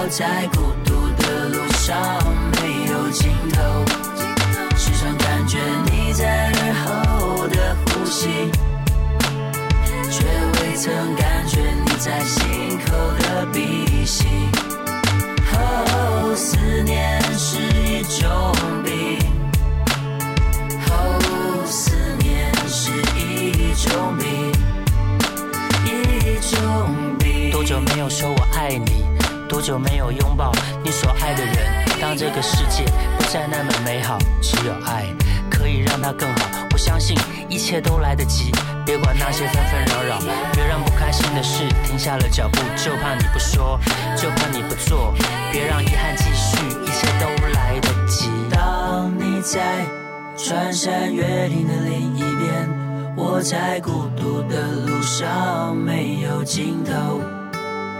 另一。我在孤独的路上没有尽头，时常感觉你在耳后的呼吸，却未曾感觉你在心口的鼻息。哦，思念是一种病，哦，思念是一种病，一种病。多久没有说我爱你？多久没有拥抱你所爱的人？当这个世界不再那么美好，只有爱可以让它更好。我相信一切都来得及，别管那些纷纷扰扰，别让不开心的事停下了脚步。就怕你不说，就怕你不做，别让遗憾继续，一切都来得及。当你在穿山越岭的另一边，我在孤独的路上没有尽头。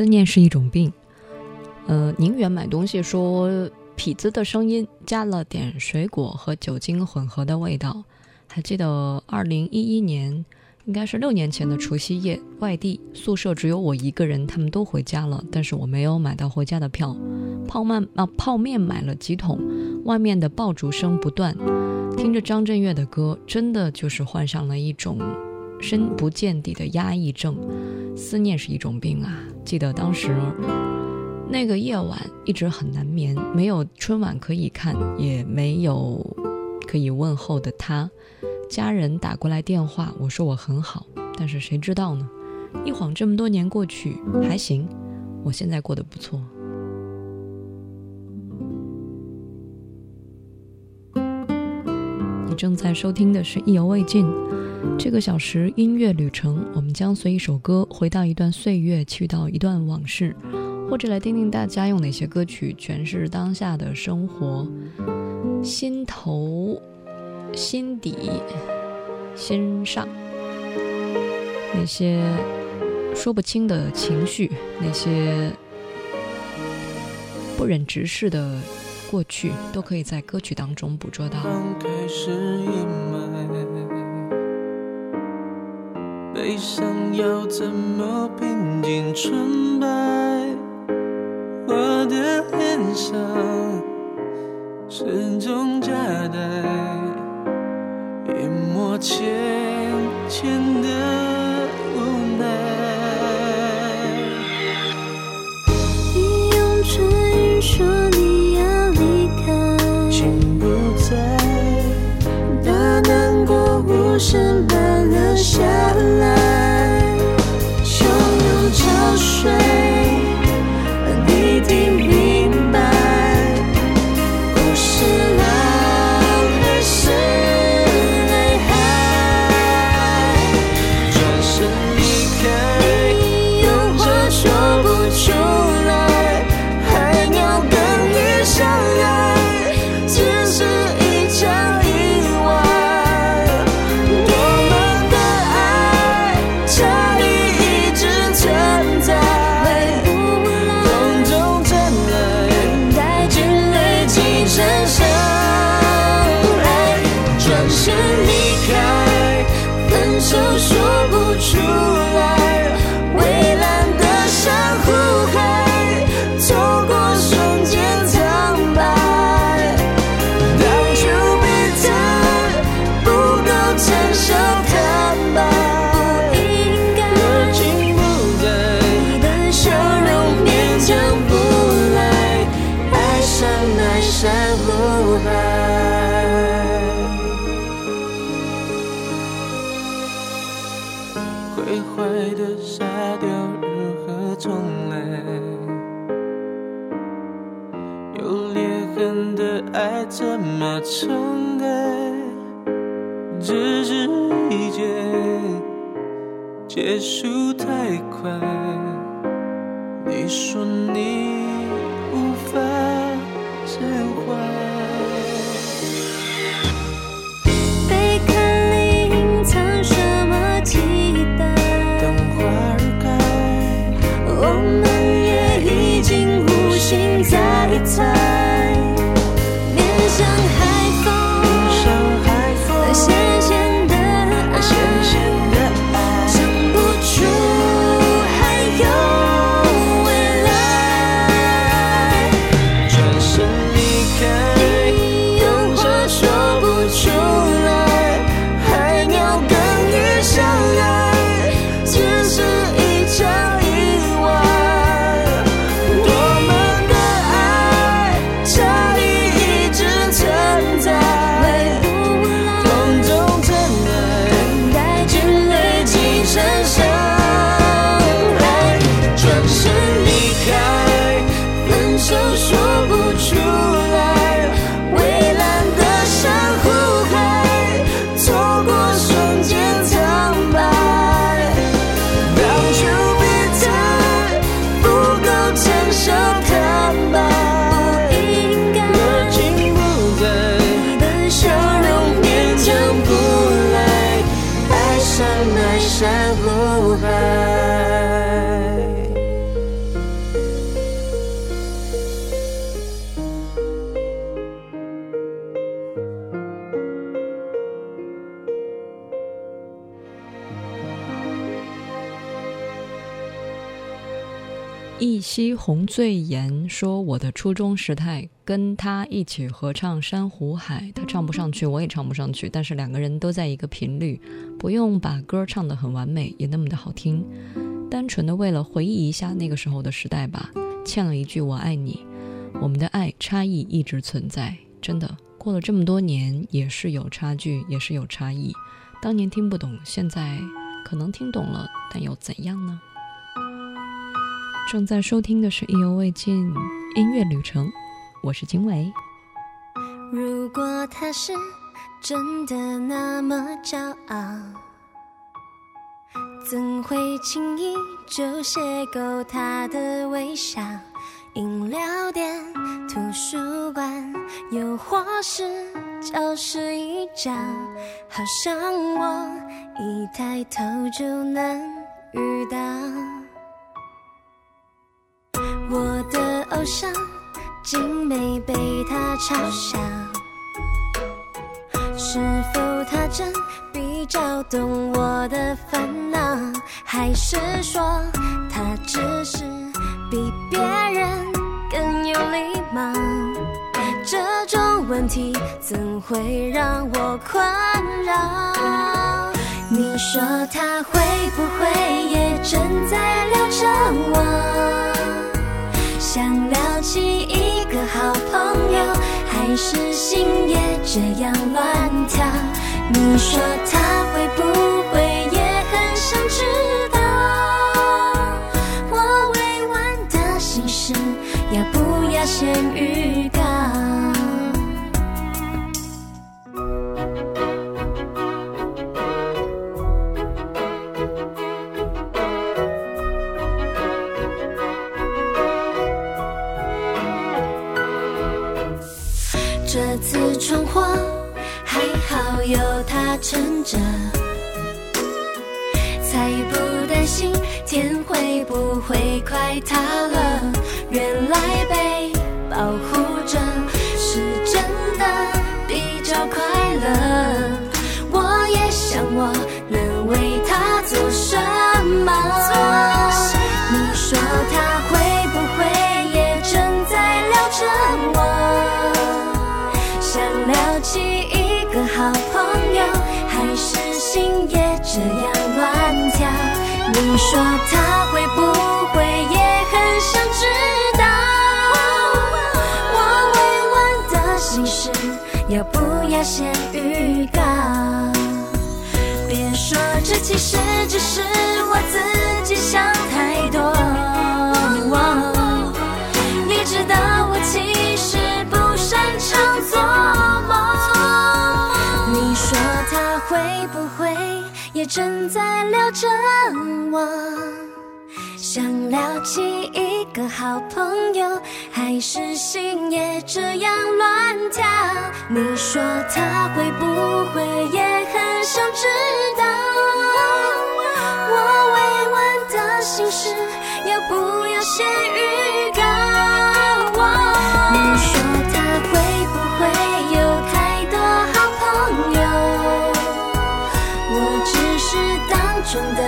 思念是一种病，呃，宁远买东西说。痞子的声音加了点水果和酒精混合的味道。还记得二零一一年，应该是六年前的除夕夜，外地宿舍只有我一个人，他们都回家了，但是我没有买到回家的票。泡面啊，泡面买了几桶，外面的爆竹声不断，听着张震岳的歌，真的就是患上了一种深不见底的压抑症。思念是一种病啊！记得当时。那个夜晚一直很难眠，没有春晚可以看，也没有可以问候的他。家人打过来电话，我说我很好，但是谁知道呢？一晃这么多年过去，还行，我现在过得不错。你正在收听的是《意犹未尽》这个小时音乐旅程，我们将随一首歌回到一段岁月，去到一段往事。或者来听听大家用哪些歌曲诠释当下的生活，心头、心底、心上那些说不清的情绪，那些不忍直视的过去，都可以在歌曲当中捕捉到。悲伤要怎么平静纯白？我的脸上始终夹带一抹浅浅的结束太快。你说你一夕红醉颜说：“我的初中时态，跟他一起合唱《珊瑚海》，他唱不上去，我也唱不上去，但是两个人都在一个频率，不用把歌唱得很完美，也那么的好听，单纯的为了回忆一下那个时候的时代吧。欠了一句我爱你，我们的爱差异一直存在，真的过了这么多年，也是有差距，也是有差异。当年听不懂，现在可能听懂了，但又怎样呢？”正在收听的是意犹未尽音乐旅程，我是经纬。如果他是真的那么骄傲，怎会轻易就邂逅他的微笑？饮料店、图书馆，又或是教室一角，好像我一抬头就能遇到。我的偶像，竟没被他嘲笑，是否他真比较懂我的烦恼？还是说他只是比别人更有礼貌？这种问题怎会让我困扰？你说他会不会也正在聊着我？起一个好朋友，还是心也这样乱跳？你说他会不会也很想知道我未完的心事，要不要先预这次闯祸还好有他撑着，才不担心天会不会快塌了。原来说他会不会也很想知道我未完的心事，要不要先预告？别说这其实只是我自己想太多。你知道我其实不擅长做梦。你说他会不会也正在聊着我？聊起一个好朋友，还是心也这样乱跳？你说他会不会也很想知道我未完的心事，要不要先预告？你说他会不会有太多好朋友？我只是当中的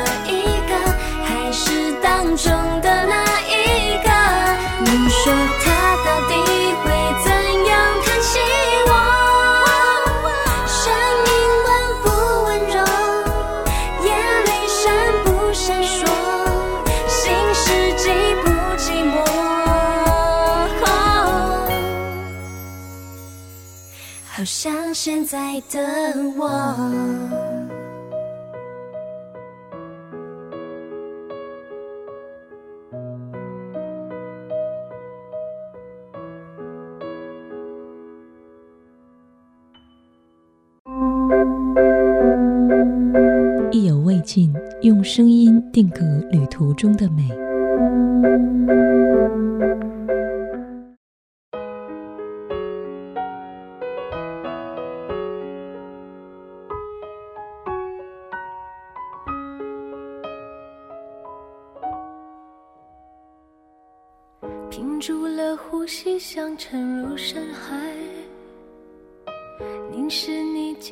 现在的我。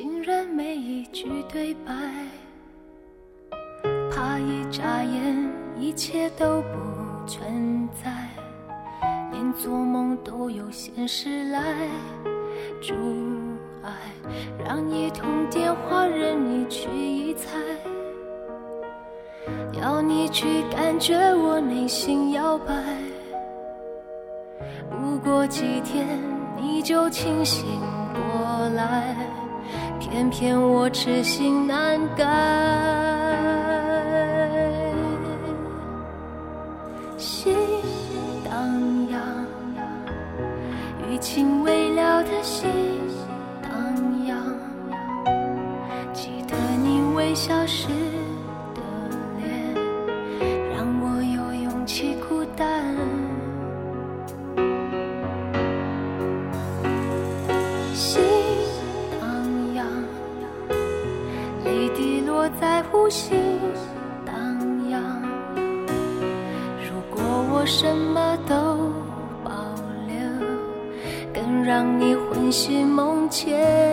竟然没一句对白。怕一眨眼，一切都不存在，连做梦都有现实来阻碍。让一通电话任你去臆猜，要你去感觉我内心摇摆。不过几天你就清醒过来，偏偏我痴心难改。心荡漾，余情未了的心荡漾，记得你微笑时心荡漾。如果我什么都保留，更让你魂牵梦牵。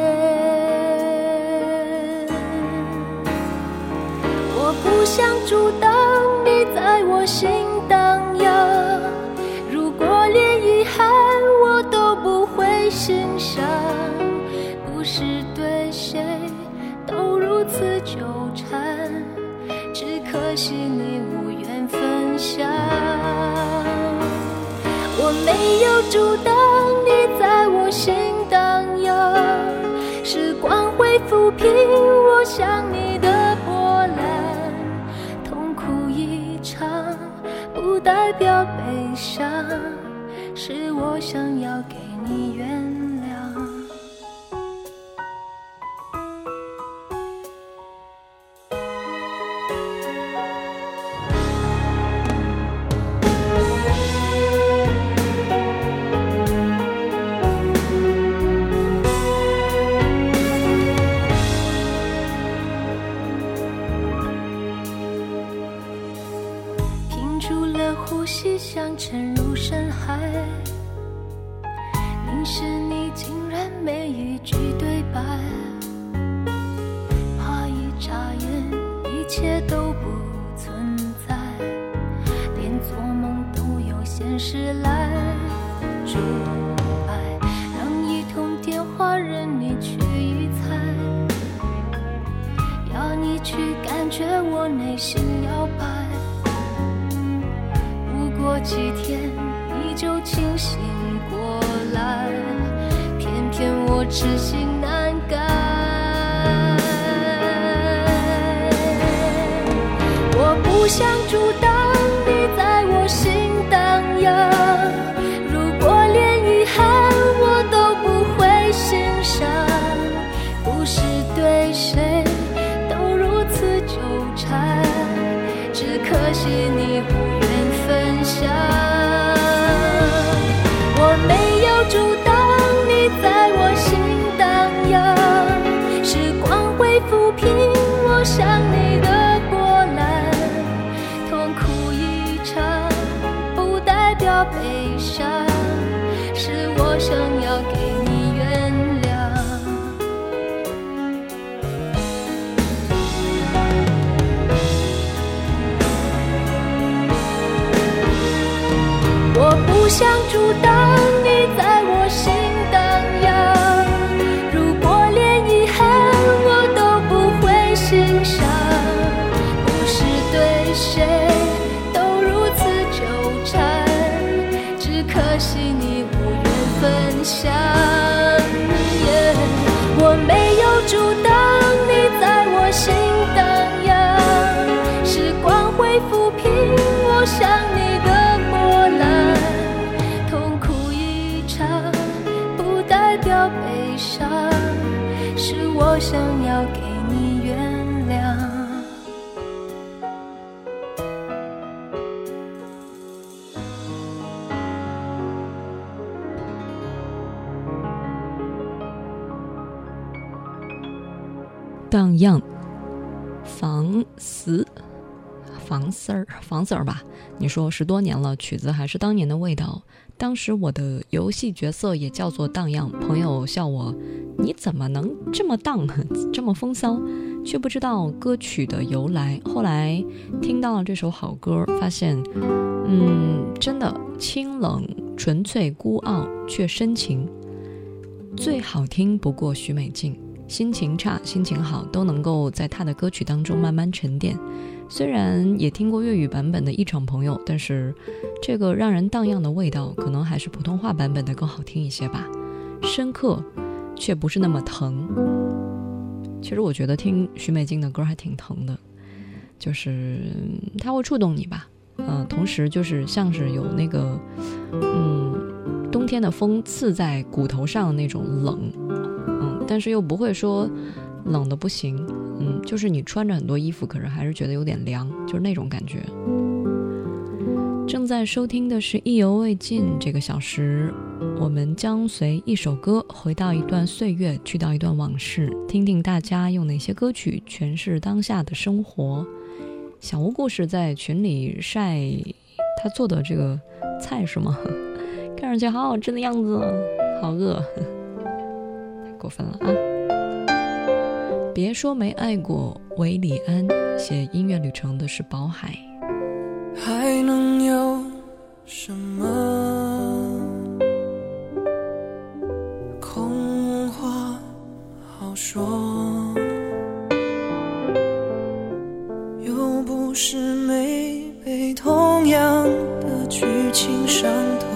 丝儿，房子儿吧？你说十多年了，曲子还是当年的味道。当时我的游戏角色也叫做荡漾，朋友笑我，你怎么能这么荡，这么风骚？却不知道歌曲的由来。后来听到了这首好歌，发现，嗯，真的清冷、纯粹、孤傲却深情，最好听不过许美静。心情差、心情好，都能够在她的歌曲当中慢慢沉淀。虽然也听过粤语版本的《一场朋友》，但是这个让人荡漾的味道，可能还是普通话版本的更好听一些吧。深刻，却不是那么疼。其实我觉得听许美静的歌还挺疼的，就是它会触动你吧。嗯、同时就是像是有那个，嗯，冬天的风刺在骨头上那种冷，嗯，但是又不会说冷的不行，嗯，就是你穿着很多衣服，可是还是觉得有点凉，就是那种感觉。正在收听的是《意犹未尽》这个小时，我们将随一首歌回到一段岁月，去到一段往事，听听大家用哪些歌曲诠释当下的生活。小吴故事在群里晒他做的这个菜是吗？看上去好好吃的样子，好饿，太过分了啊！别说没爱过，韦礼安写音乐旅程的是宝海。还能有什么空话好说？又不是没被同样的剧情伤透。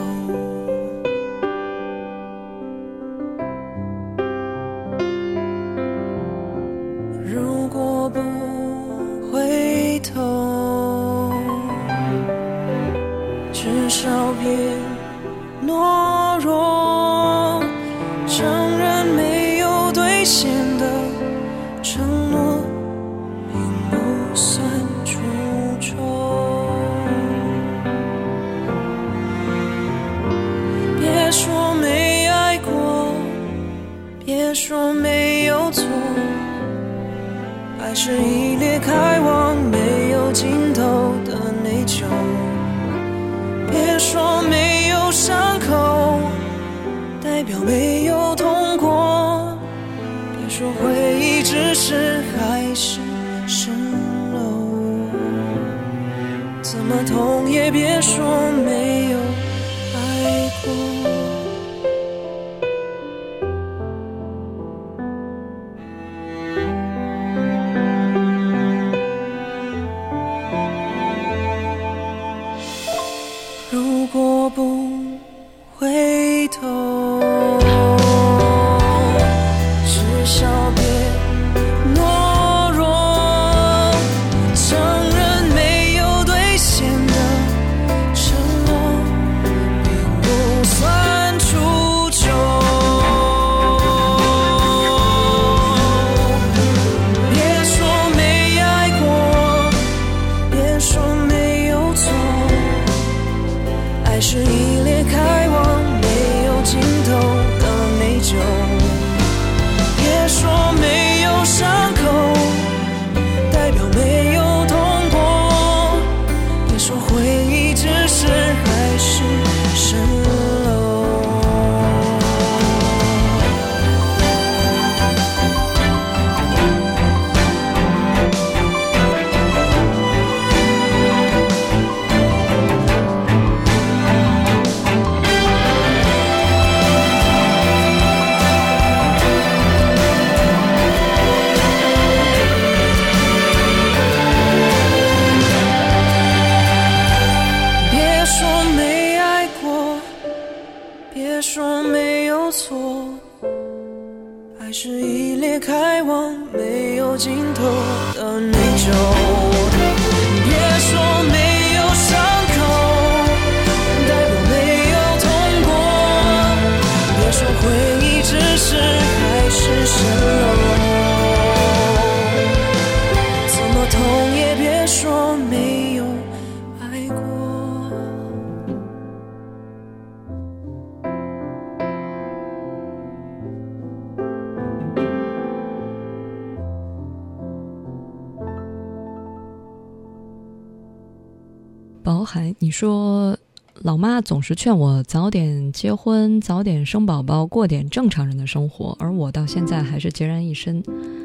总是劝我早点结婚，早点生宝宝，过点正常人的生活，而我到现在还是孑然一身。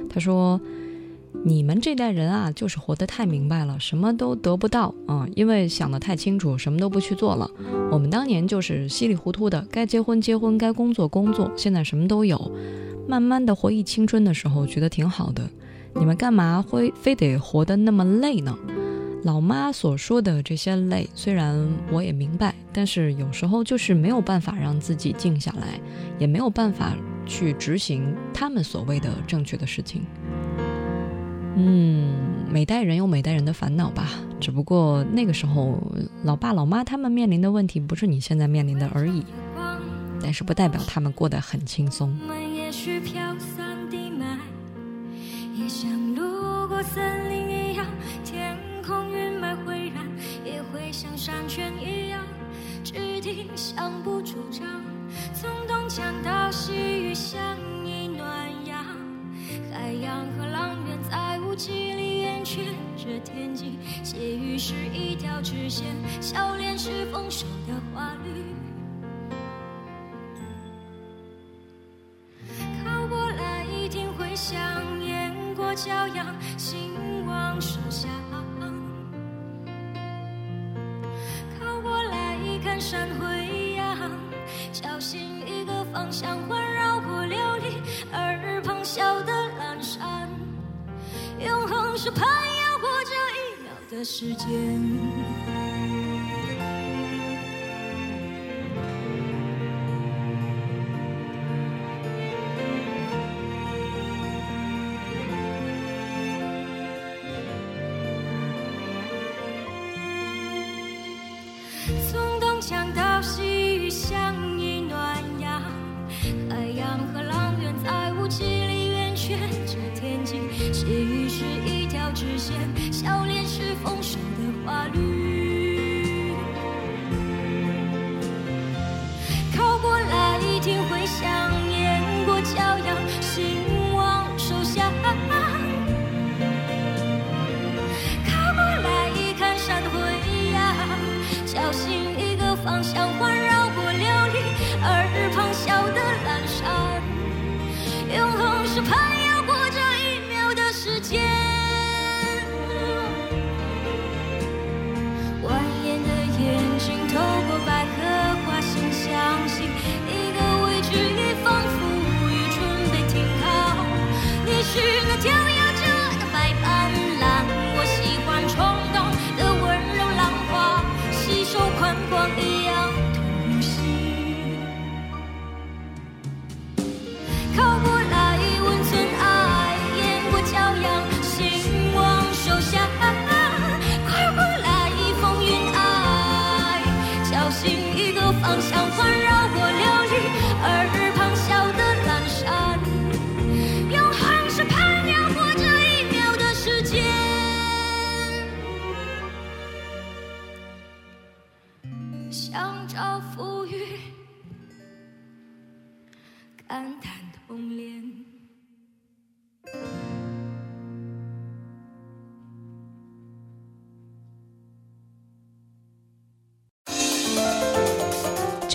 他说：“你们这代人啊，就是活得太明白了，什么都得不到啊，因为想得太清楚，什么都不去做了。我们当年就是稀里糊涂的，该结婚结婚，该工作工作，现在什么都有。慢慢的回忆青春的时候，觉得挺好的。你们干嘛会非得活得那么累呢？”老妈所说的这些累，虽然我也明白，但是有时候就是没有办法让自己静下来，也没有办法去执行他们所谓的正确的事情。嗯，每代人有每代人的烦恼吧，只不过那个时候老爸老妈他们面临的问题不是你现在面临的而已，但是不代表他们过得很轻松。我们也许飘散地，也像路过森林一样，空云脉会染，也会像山泉一样，只听想不主张。从东墙到西雨，像一暖阳。海洋和浪边在雾气里圆缺着天际，斜雨是一条直线，笑脸是丰收的花绿。靠过来一定会想，过骄阳，兴望树下。我来看山回扬，小心一个方向环绕过琉璃耳旁笑的阑珊，永恒是攀咬过这一秒的时间。想到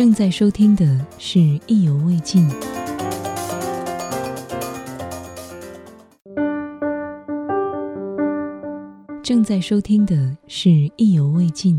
正在收听的是《意犹未尽》。正在收听的是《意犹未尽》。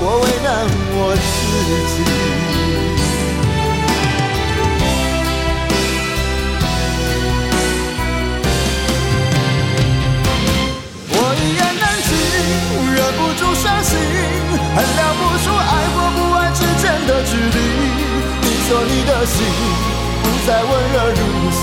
我为难我自己，我一言难尽，忍不住伤心，衡量不出爱或不爱之间的距离。你说你的心不再温热如昔，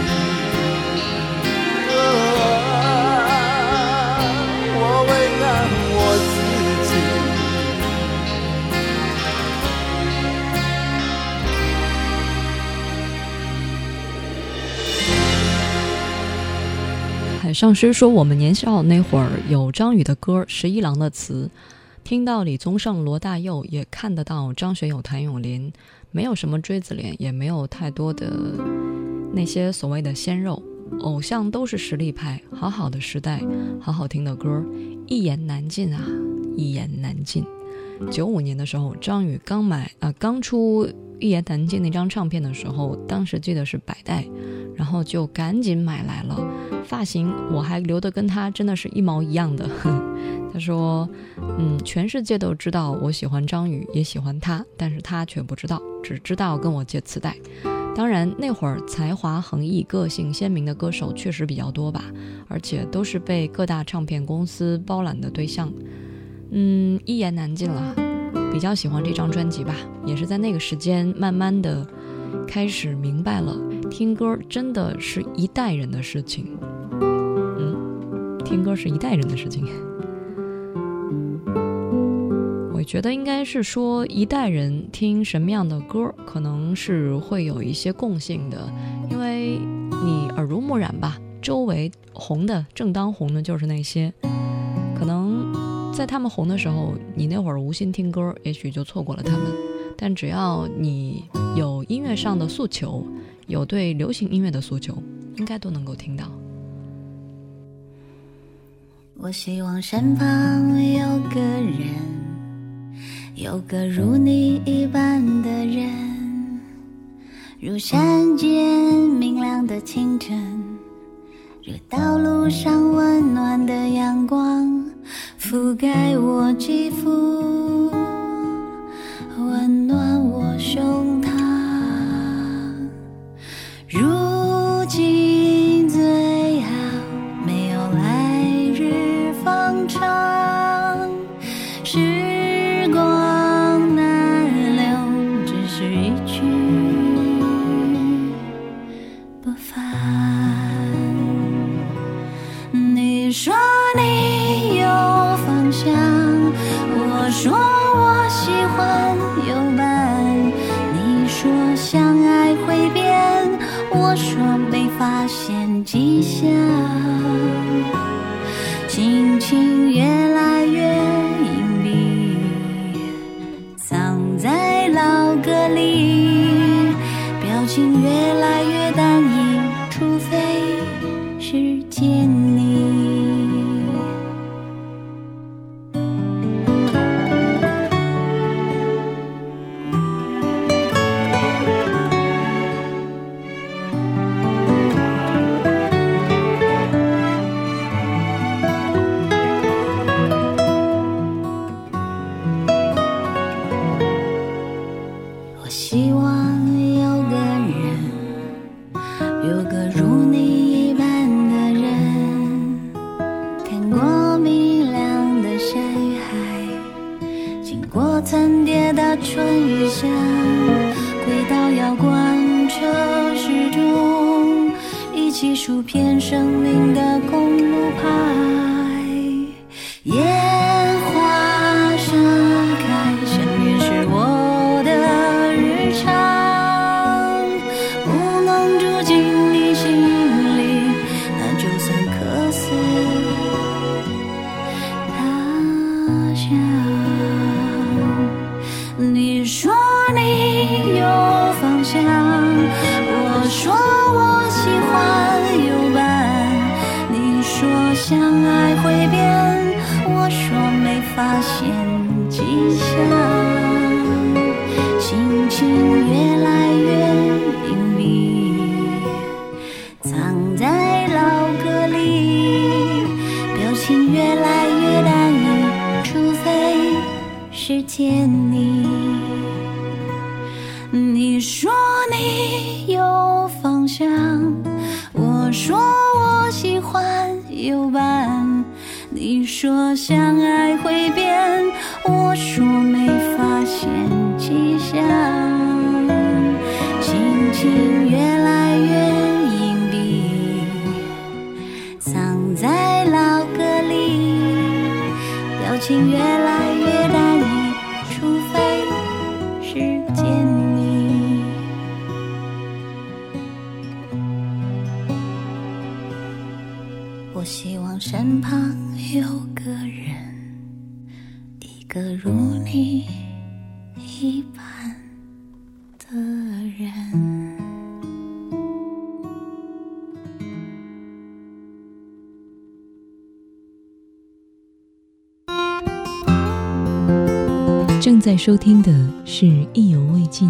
上师说，我们年少那会儿有张宇的歌，十一郎的词，听到李宗盛、罗大佑，也看得到张学友、谭咏麟，没有什么锥子脸，也没有太多的那些所谓的鲜肉，偶像都是实力派，好好的时代，好好听的歌，一言难尽啊，一言难尽。九五年的时候，张宇刚买啊、刚出《一言难尽》那张唱片的时候，当时记得是百代，然后就赶紧买来了。发型我还留的跟他真的是一毛一样的。他说：“嗯，全世界都知道我喜欢张宇，也喜欢他，但是他却不知道，只知道跟我借磁带。当然，那会儿才华横溢、个性鲜明的歌手确实比较多吧，而且都是被各大唱片公司包揽的对象。嗯，一言难尽了。比较喜欢这张专辑吧，也是在那个时间慢慢的开始明白了，听歌真的是一代人的事情。嗯，听歌是一代人的事情。我觉得应该是说，一代人听什么样的歌，可能是会有一些共性的，因为你耳濡目染吧，周围红的正当红的就是那些，在他们红的时候，你那会儿无心听歌，也许就错过了他们。但只要你有音乐上的诉求，有对流行音乐的诉求，应该都能够听到。我希望身旁有个人，有个如你一般的人，如山间明亮的清晨，如道路上温，覆盖我肌肤，下轨道要贯彻始终，一起数遍生命的公路牌。我希望身旁有个人，一个如你一般的人。正在收听的是《意犹未尽》。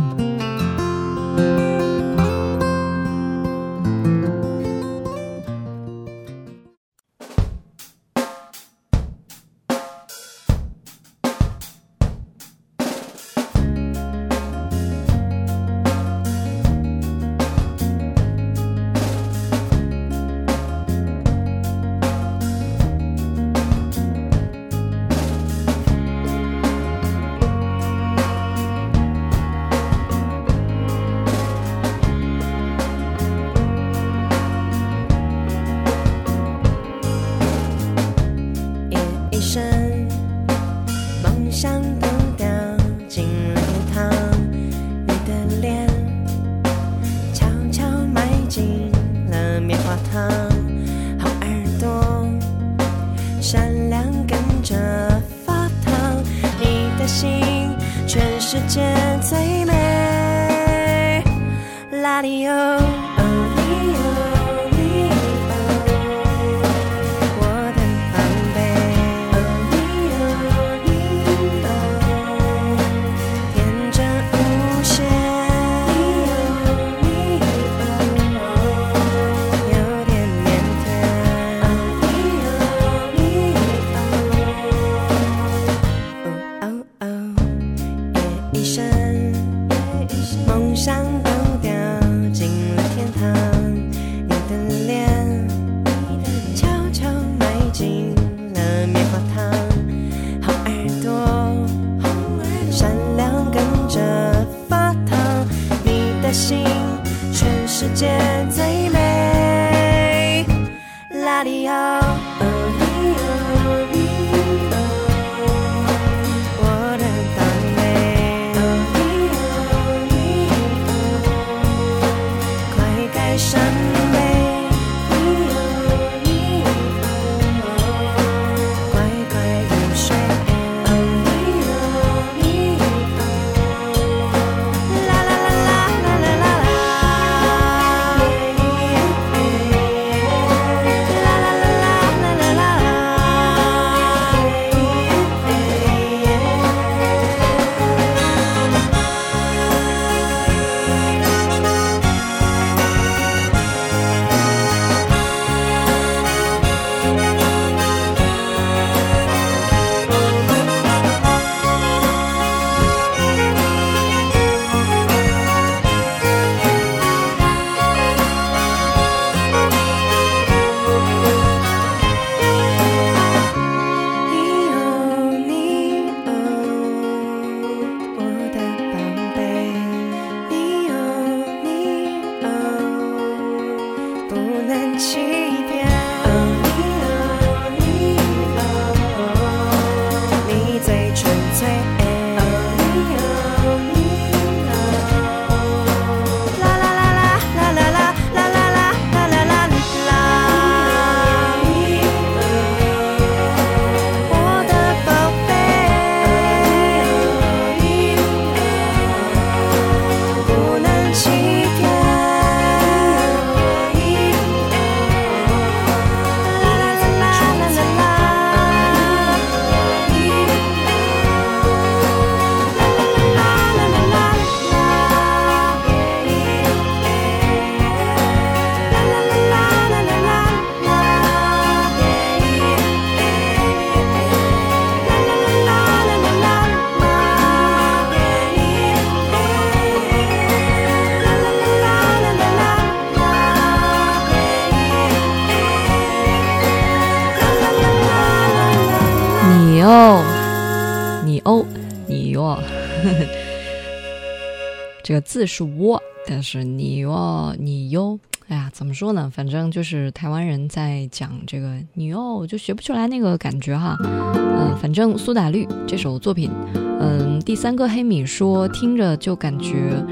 字是窝，但是你哟，你哟，哎呀，怎么说呢？反正就是台湾人在讲这个你哟，就学不出来那个感觉哈。嗯，反正苏打绿这首作品，嗯，第三个黑米说听着就感觉。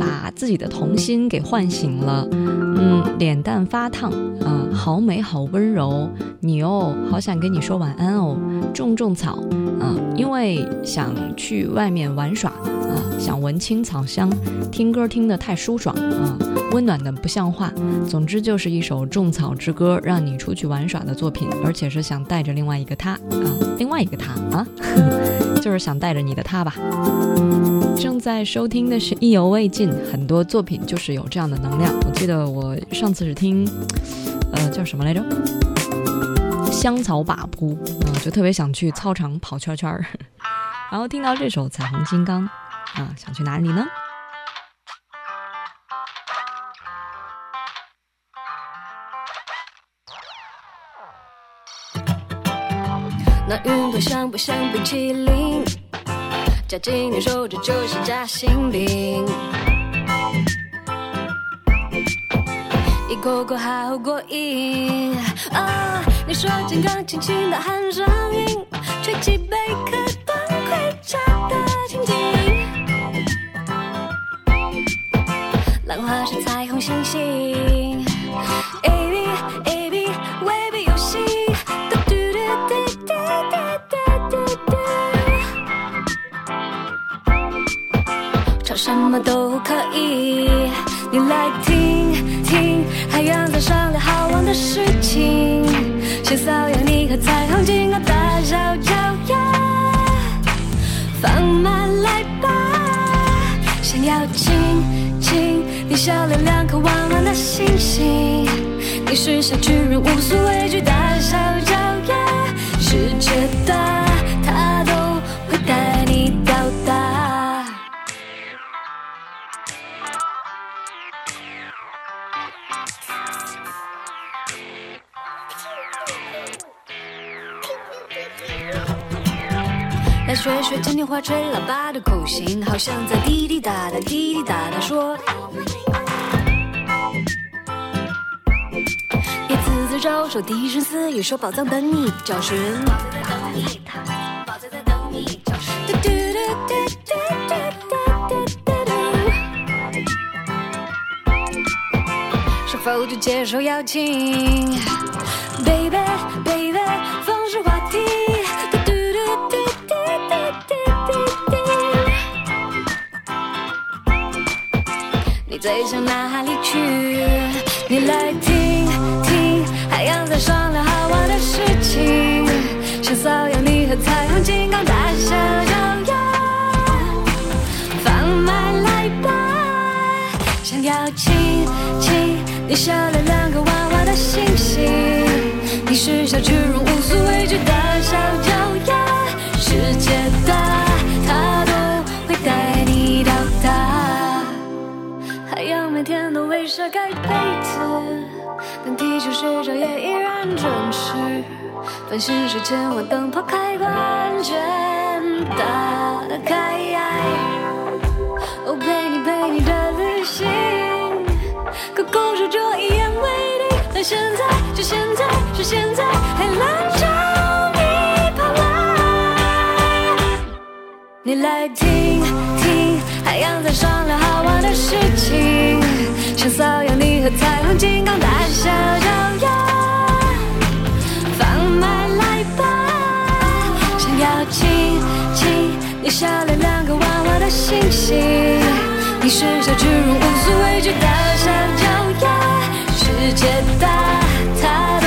把自己的童心给唤醒了，嗯，脸蛋发烫，啊，好美好温柔，你哦，好想跟你说晚安哦，种种草，啊，因为想去外面玩耍，啊，想闻青草香，听歌听得太舒爽，啊，温暖的不像话，总之就是一首种草之歌，让你出去玩耍的作品，而且是想带着另外一个他，啊，另外一个他啊，就是想带着你的他吧。正在收听的是意犹未尽，很多作品就是有这样的能量。我记得我上次是听，呃，叫什么来着？香草把布，啊，就特别想去操场跑圈圈儿。然后听到这首《彩虹金刚》，啊，想去哪里呢？那云朵像不像冰淇淋？夹紧你手指就是夹心饼，一口口好过瘾啊！你说金刚轻轻的喊声音，吹起贝壳断盔甲的情景，浪花是彩虹星星，A B A B 未必游戏，嘟嘟嘟嘟嘟嘟嘟嘟。唱什么都可以，你来听听，海洋在商量好玩的事笑脸两颗弯弯的星星，你是小巨人无所畏惧大小脚丫，世界大，它都会带你到达。来学学嘉年华吹喇叭的口型，好像在滴滴答答滴滴答答说。招手，低声私语说宝藏等你找寻。宝藏在等你找寻。嘟嘟嘟嘟嘟嘟嘟嘟嘟。是否就接受邀请？Baby baby，放声话题。嘟嘟嘟嘟嘟嘟嘟嘟嘟。你最想哪里去？你来听，想瘙痒你和彩虹金刚大小脚丫，放慢来吧，想要亲亲你笑脸两个弯弯的星星，你是小巨人无所畏惧大小脚丫，世界大，它都会带你到达。海洋每天都为晒盖被子，但地球睡着也依然准时。繁星是千万灯泡开关全打开。哦，陪你陪你的旅行，可公主就一言为定。但现在就现在是现在，海浪朝你跑来。你来听听，海洋在商量好玩的事情，想骚扰你和彩虹金刚大小脚丫，亲你笑脸两个娃娃的星星，你是小巨人无所畏惧大小脚丫，世界大，它都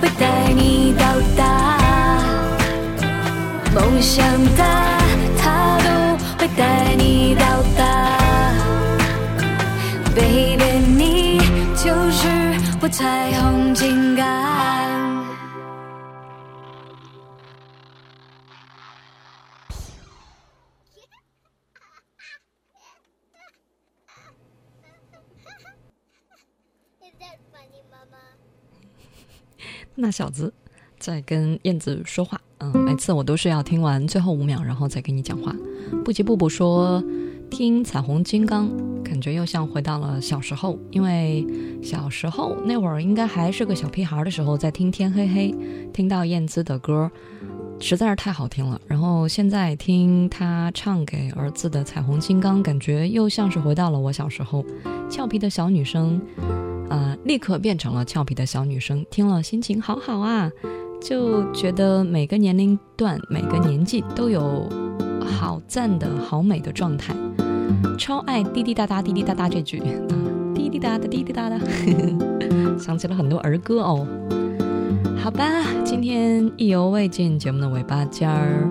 会带你到达。梦想大，它都会带你到达。Baby，你就是我彩虹金刚。那小子在跟燕子说话，嗯，每次我都是要听完最后五秒，然后再跟你讲话。不急不补说，听彩虹金刚，感觉又像回到了小时候，因为小时候那会儿应该还是个小屁孩的时候，在听天黑黑，听到燕姿的歌。实在是太好听了，然后现在听他唱给儿子的《彩虹金刚》，感觉又像是回到了我小时候，俏皮的小女生，啊、立刻变成了俏皮的小女生，听了心情好好啊，就觉得每个年龄段、每个年纪都有好赞的好美的状态，超爱滴滴答答滴滴答答这句，啊滴滴答答滴滴答答，想起了很多儿歌哦。好吧，今天意犹未尽节目的尾巴尖儿，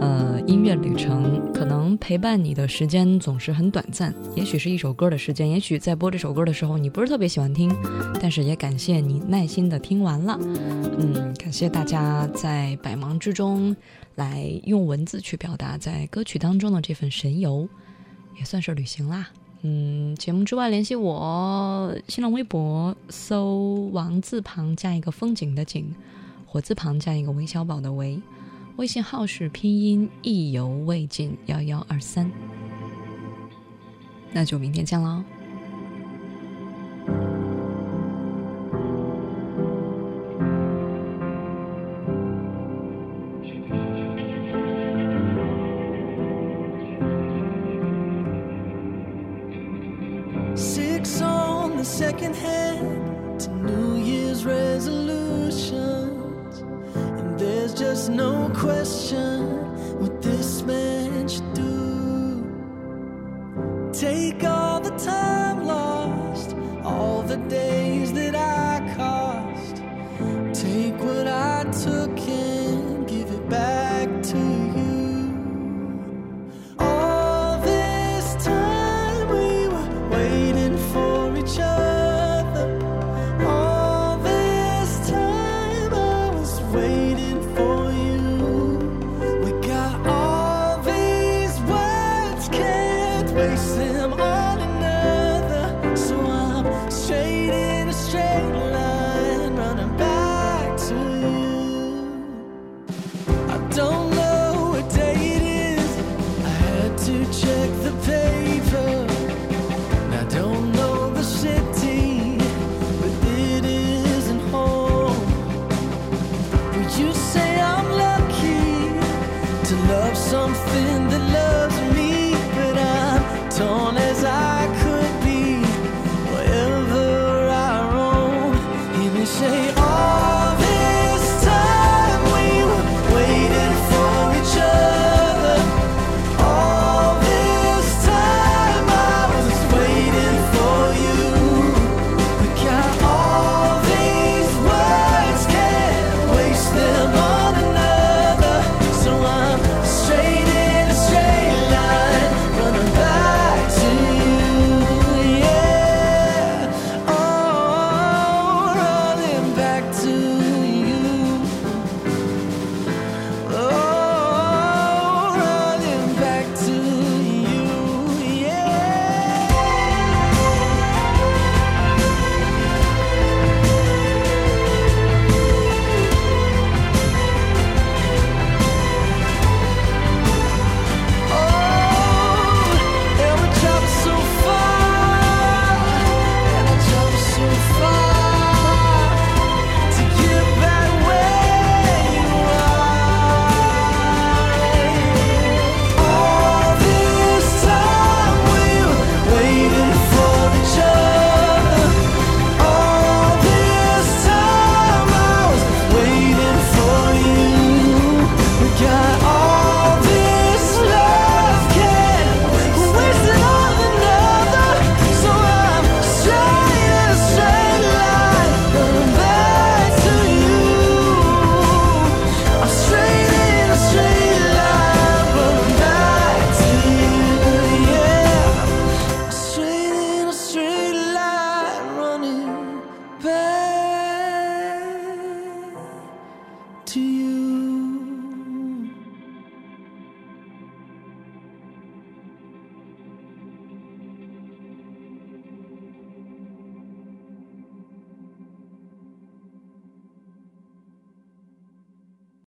呃，音乐旅程可能陪伴你的时间总是很短暂，也许是一首歌的时间，也许在播这首歌的时候你不是特别喜欢听，但是也感谢你耐心的听完了，嗯，感谢大家在百忙之中来用文字去表达在歌曲当中的这份神游，也算是旅行啦。嗯，节目之外联系我，新浪微博搜王字旁加一个风景的景，火字旁加一个韦小宝的韦，微信号是拼音意犹未尽幺幺二三，那就明天见喽。Six on the second hand to New Year's resolution. Just no question